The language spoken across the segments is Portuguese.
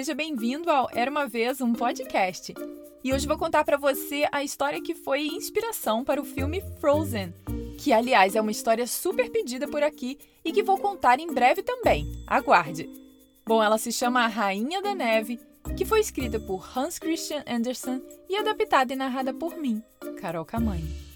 seja bem-vindo ao Era uma vez um podcast. E hoje vou contar para você a história que foi inspiração para o filme Frozen, que aliás é uma história super pedida por aqui e que vou contar em breve também. Aguarde. Bom, ela se chama A Rainha da Neve, que foi escrita por Hans Christian Andersen e adaptada e narrada por mim, Carol Camanho.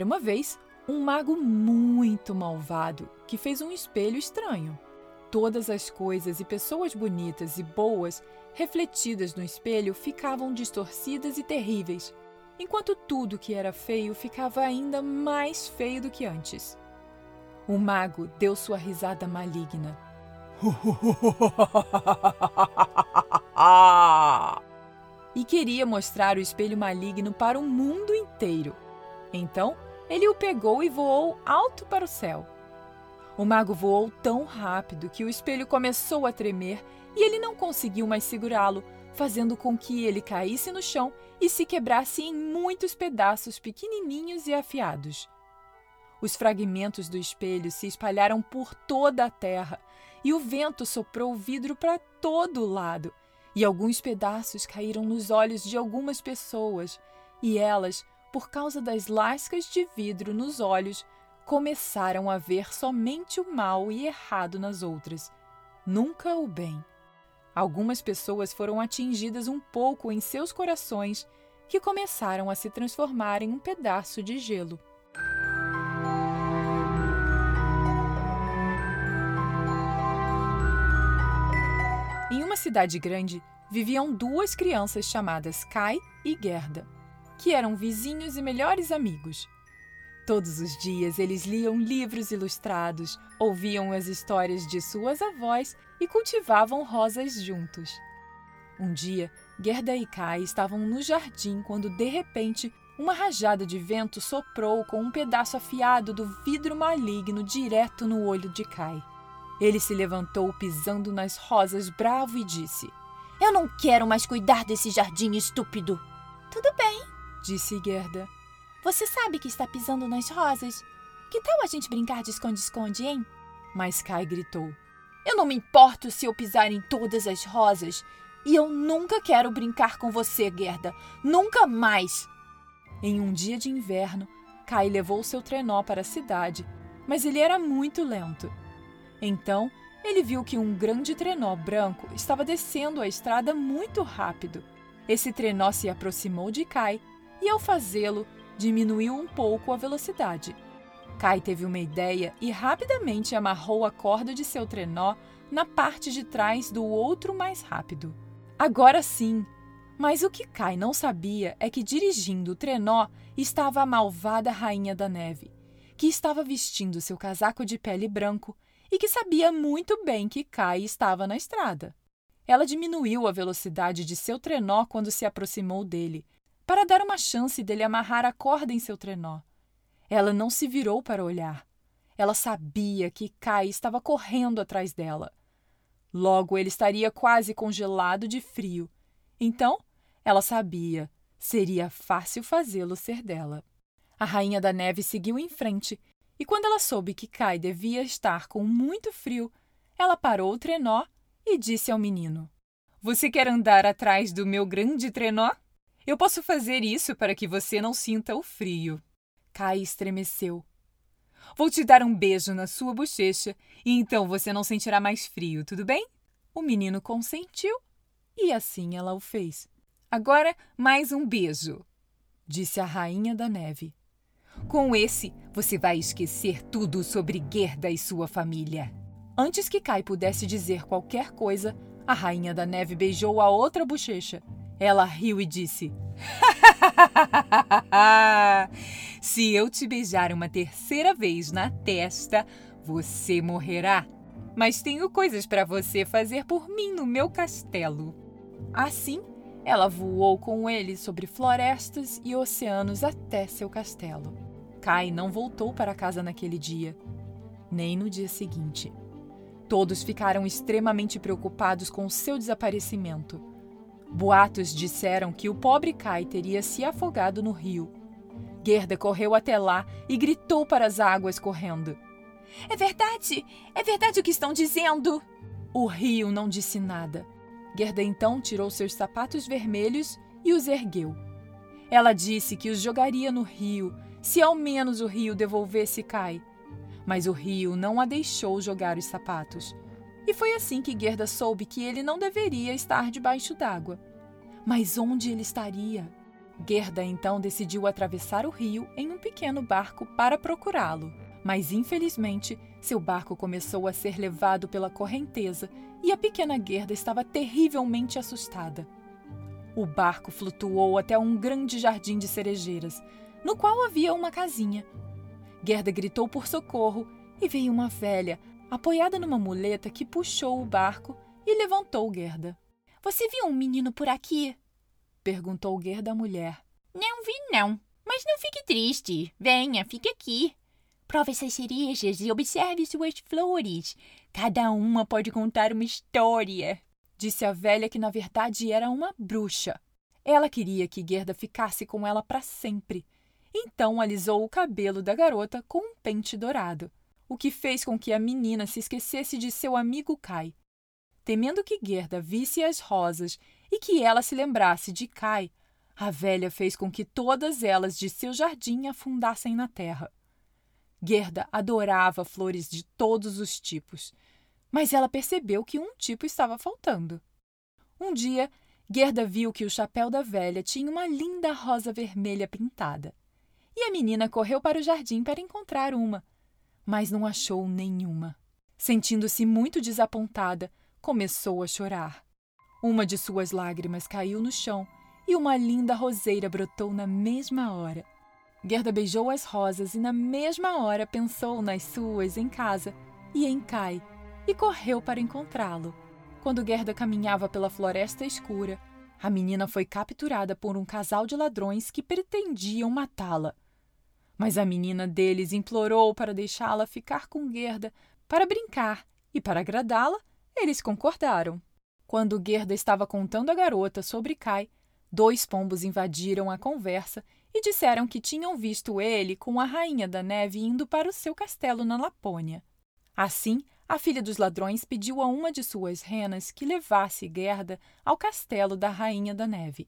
Era uma vez um mago muito malvado que fez um espelho estranho. Todas as coisas e pessoas bonitas e boas refletidas no espelho ficavam distorcidas e terríveis, enquanto tudo que era feio ficava ainda mais feio do que antes. O mago deu sua risada maligna. e queria mostrar o espelho maligno para o mundo inteiro. Então, ele o pegou e voou alto para o céu. O mago voou tão rápido que o espelho começou a tremer e ele não conseguiu mais segurá-lo, fazendo com que ele caísse no chão e se quebrasse em muitos pedaços pequenininhos e afiados. Os fragmentos do espelho se espalharam por toda a terra e o vento soprou o vidro para todo lado. E alguns pedaços caíram nos olhos de algumas pessoas, e elas por causa das lascas de vidro nos olhos, começaram a ver somente o mal e errado nas outras, nunca o bem. Algumas pessoas foram atingidas um pouco em seus corações, que começaram a se transformar em um pedaço de gelo. Em uma cidade grande, viviam duas crianças chamadas Kai e Gerda que eram vizinhos e melhores amigos. Todos os dias eles liam livros ilustrados, ouviam as histórias de suas avós e cultivavam rosas juntos. Um dia, Gerda e Kai estavam no jardim quando, de repente, uma rajada de vento soprou com um pedaço afiado do vidro maligno direto no olho de Kai. Ele se levantou pisando nas rosas bravo e disse: Eu não quero mais cuidar desse jardim estúpido. Tudo bem, disse Gerda. Você sabe que está pisando nas rosas? Que tal a gente brincar de esconde-esconde, hein? Mas Kai gritou: Eu não me importo se eu pisar em todas as rosas. E eu nunca quero brincar com você, Gerda. Nunca mais! Em um dia de inverno, Kai levou seu trenó para a cidade, mas ele era muito lento. Então, ele viu que um grande trenó branco estava descendo a estrada muito rápido. Esse trenó se aproximou de Kai e, ao fazê-lo, diminuiu um pouco a velocidade. Kai teve uma ideia e rapidamente amarrou a corda de seu trenó na parte de trás do outro mais rápido. Agora sim! Mas o que Kai não sabia é que dirigindo o trenó estava a malvada Rainha da Neve, que estava vestindo seu casaco de pele branco e que sabia muito bem que Kai estava na estrada. Ela diminuiu a velocidade de seu trenó quando se aproximou dele, para dar uma chance dele amarrar a corda em seu trenó. Ela não se virou para olhar. Ela sabia que Kai estava correndo atrás dela. Logo ele estaria quase congelado de frio. Então, ela sabia, seria fácil fazê-lo ser dela. A rainha da neve seguiu em frente, e quando ela soube que Kai devia estar com muito frio, ela parou o trenó e disse ao menino: Você quer andar atrás do meu grande trenó? Eu posso fazer isso para que você não sinta o frio. Kai estremeceu. Vou te dar um beijo na sua bochecha e então você não sentirá mais frio, tudo bem? O menino consentiu e assim ela o fez. Agora, mais um beijo, disse a rainha da neve. Com esse, você vai esquecer tudo sobre Gerda e sua família. Antes que Kai pudesse dizer qualquer coisa, a rainha da neve beijou a outra bochecha ela riu e disse: Se eu te beijar uma terceira vez na testa, você morrerá. Mas tenho coisas para você fazer por mim no meu castelo. Assim, ela voou com ele sobre florestas e oceanos até seu castelo. Kai não voltou para casa naquele dia, nem no dia seguinte. Todos ficaram extremamente preocupados com seu desaparecimento. Boatos disseram que o pobre Kai teria se afogado no rio. Gerda correu até lá e gritou para as águas correndo. É verdade! É verdade o que estão dizendo! O rio não disse nada. Gerda então tirou seus sapatos vermelhos e os ergueu. Ela disse que os jogaria no rio, se ao menos o rio devolvesse Kai. Mas o rio não a deixou jogar os sapatos. E foi assim que Gerda soube que ele não deveria estar debaixo d'água. Mas onde ele estaria? Gerda então decidiu atravessar o rio em um pequeno barco para procurá-lo. Mas infelizmente, seu barco começou a ser levado pela correnteza e a pequena Gerda estava terrivelmente assustada. O barco flutuou até um grande jardim de cerejeiras, no qual havia uma casinha. Gerda gritou por socorro e veio uma velha, apoiada numa muleta que puxou o barco e levantou Gerda. Você viu um menino por aqui? perguntou Gerda à mulher. Não vi, não. Mas não fique triste. Venha, fique aqui. Prove essas cerejas e observe suas flores. Cada uma pode contar uma história. Disse a velha que na verdade era uma bruxa. Ela queria que Gerda ficasse com ela para sempre. Então alisou o cabelo da garota com um pente dourado, o que fez com que a menina se esquecesse de seu amigo Kai. Temendo que Gerda visse as rosas e que ela se lembrasse de Kai, a velha fez com que todas elas de seu jardim afundassem na terra. Gerda adorava flores de todos os tipos, mas ela percebeu que um tipo estava faltando. Um dia, Gerda viu que o chapéu da velha tinha uma linda rosa vermelha pintada. E a menina correu para o jardim para encontrar uma, mas não achou nenhuma. Sentindo-se muito desapontada, começou a chorar. Uma de suas lágrimas caiu no chão e uma linda roseira brotou na mesma hora. Gerda beijou as rosas e na mesma hora pensou nas suas em casa e em Kai e correu para encontrá-lo. Quando Gerda caminhava pela floresta escura, a menina foi capturada por um casal de ladrões que pretendiam matá-la. Mas a menina deles implorou para deixá-la ficar com Gerda para brincar e para agradá-la, eles concordaram. Quando Gerda estava contando à garota sobre Kai, dois pombos invadiram a conversa e disseram que tinham visto ele com a Rainha da Neve indo para o seu castelo na Lapônia. Assim, a filha dos ladrões pediu a uma de suas renas que levasse Gerda ao castelo da Rainha da Neve.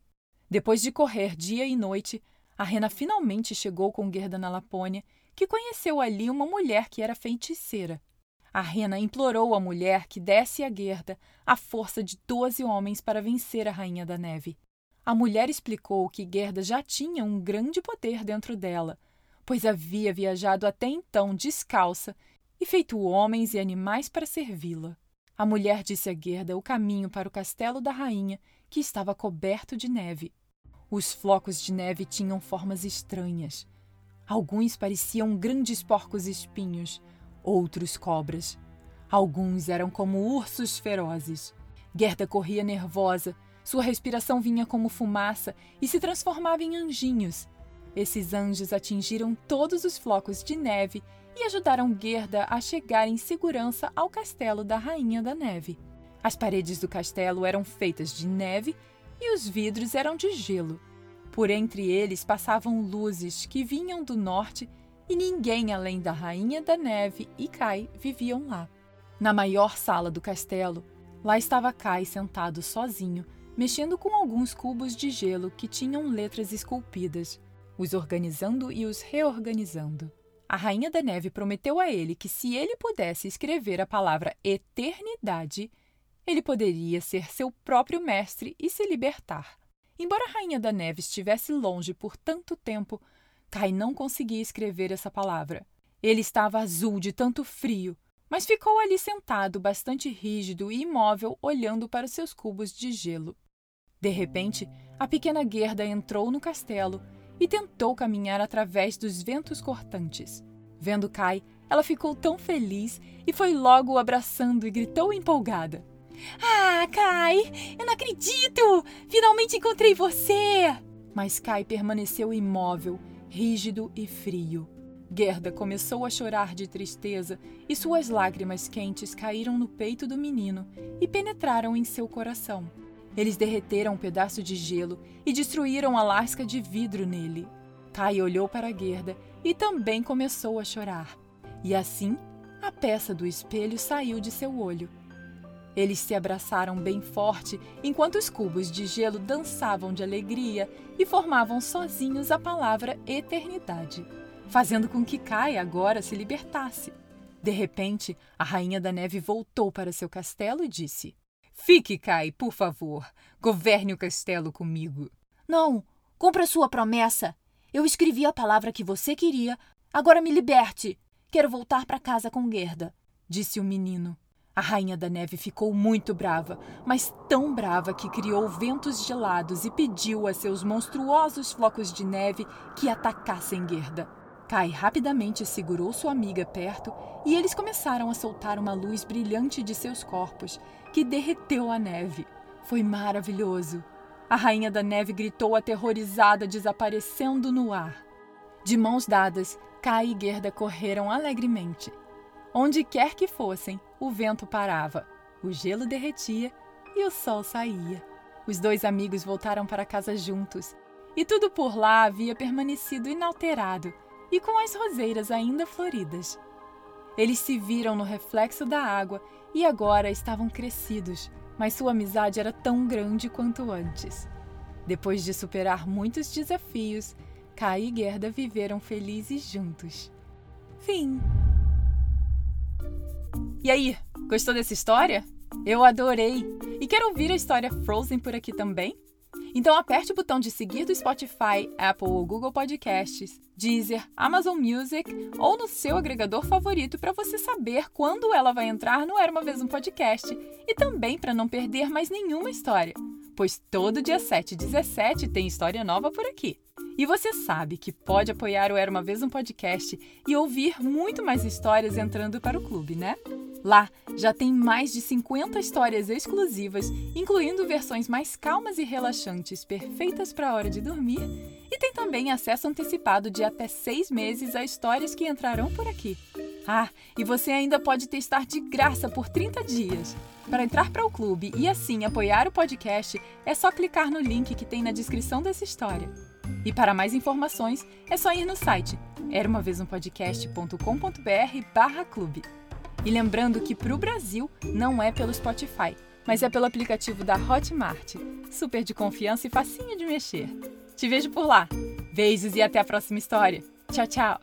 Depois de correr dia e noite, a rena finalmente chegou com Gerda na Lapônia, que conheceu ali uma mulher que era feiticeira. A rena implorou à mulher que desse a Gerda a força de doze homens para vencer a Rainha da Neve. A mulher explicou que Gerda já tinha um grande poder dentro dela, pois havia viajado até então descalça e feito homens e animais para servi-la. A mulher disse a Gerda o caminho para o castelo da rainha, que estava coberto de neve. Os flocos de neve tinham formas estranhas. Alguns pareciam grandes porcos espinhos, outros cobras. Alguns eram como ursos ferozes. Gerda corria nervosa, sua respiração vinha como fumaça e se transformava em anjinhos. Esses anjos atingiram todos os flocos de neve e ajudaram Gerda a chegar em segurança ao castelo da Rainha da Neve. As paredes do castelo eram feitas de neve e os vidros eram de gelo. Por entre eles passavam luzes que vinham do norte e ninguém além da Rainha da Neve e Kai viviam lá. Na maior sala do castelo, lá estava Kai sentado sozinho mexendo com alguns cubos de gelo que tinham letras esculpidas, os organizando e os reorganizando. A Rainha da Neve prometeu a ele que, se ele pudesse escrever a palavra eternidade, ele poderia ser seu próprio mestre e se libertar. Embora a Rainha da Neve estivesse longe por tanto tempo, Kai não conseguia escrever essa palavra. Ele estava azul de tanto frio, mas ficou ali sentado, bastante rígido e imóvel, olhando para seus cubos de gelo. De repente, a pequena Gerda entrou no castelo e tentou caminhar através dos ventos cortantes. Vendo Kai, ela ficou tão feliz e foi logo o abraçando e gritou empolgada: Ah, Kai, eu não acredito! Finalmente encontrei você! Mas Kai permaneceu imóvel, rígido e frio. Gerda começou a chorar de tristeza e suas lágrimas quentes caíram no peito do menino e penetraram em seu coração. Eles derreteram um pedaço de gelo e destruíram a lasca de vidro nele. Kai olhou para Gerda e também começou a chorar. E assim, a peça do espelho saiu de seu olho. Eles se abraçaram bem forte enquanto os cubos de gelo dançavam de alegria e formavam sozinhos a palavra eternidade, fazendo com que Kai agora se libertasse. De repente, a Rainha da Neve voltou para seu castelo e disse: Fique, Kai, por favor. Governe o castelo comigo. Não, cumpra sua promessa. Eu escrevi a palavra que você queria. Agora me liberte. Quero voltar para casa com Gerda, disse o menino. A Rainha da Neve ficou muito brava, mas tão brava que criou ventos gelados e pediu a seus monstruosos flocos de neve que atacassem Gerda. Kai rapidamente segurou sua amiga perto e eles começaram a soltar uma luz brilhante de seus corpos, que derreteu a neve. Foi maravilhoso. A Rainha da Neve gritou aterrorizada, desaparecendo no ar. De mãos dadas, Kai e Gerda correram alegremente. Onde quer que fossem, o vento parava, o gelo derretia e o sol saía. Os dois amigos voltaram para casa juntos, e tudo por lá havia permanecido inalterado e com as roseiras ainda floridas. Eles se viram no reflexo da água e agora estavam crescidos, mas sua amizade era tão grande quanto antes. Depois de superar muitos desafios, Kai e Gerda viveram felizes juntos. Fim. E aí, gostou dessa história? Eu adorei! E quer ouvir a história Frozen por aqui também? Então aperte o botão de seguir do Spotify, Apple ou Google Podcasts, Deezer, Amazon Music ou no seu agregador favorito para você saber quando ela vai entrar no Era uma vez um podcast e também para não perder mais nenhuma história, pois todo dia 7 e 17 tem história nova por aqui. E você sabe que pode apoiar o Era uma Vez um Podcast e ouvir muito mais histórias entrando para o clube, né? Lá já tem mais de 50 histórias exclusivas, incluindo versões mais calmas e relaxantes, perfeitas para a hora de dormir, e tem também acesso antecipado de até seis meses a histórias que entrarão por aqui. Ah, e você ainda pode testar de graça por 30 dias. Para entrar para o clube e assim apoiar o podcast, é só clicar no link que tem na descrição dessa história. E para mais informações, é só ir no site era uma vez um podcast.com.br barra clube. E lembrando que para o Brasil não é pelo Spotify, mas é pelo aplicativo da Hotmart. Super de confiança e facinho de mexer. Te vejo por lá. Beijos e até a próxima história. Tchau, tchau!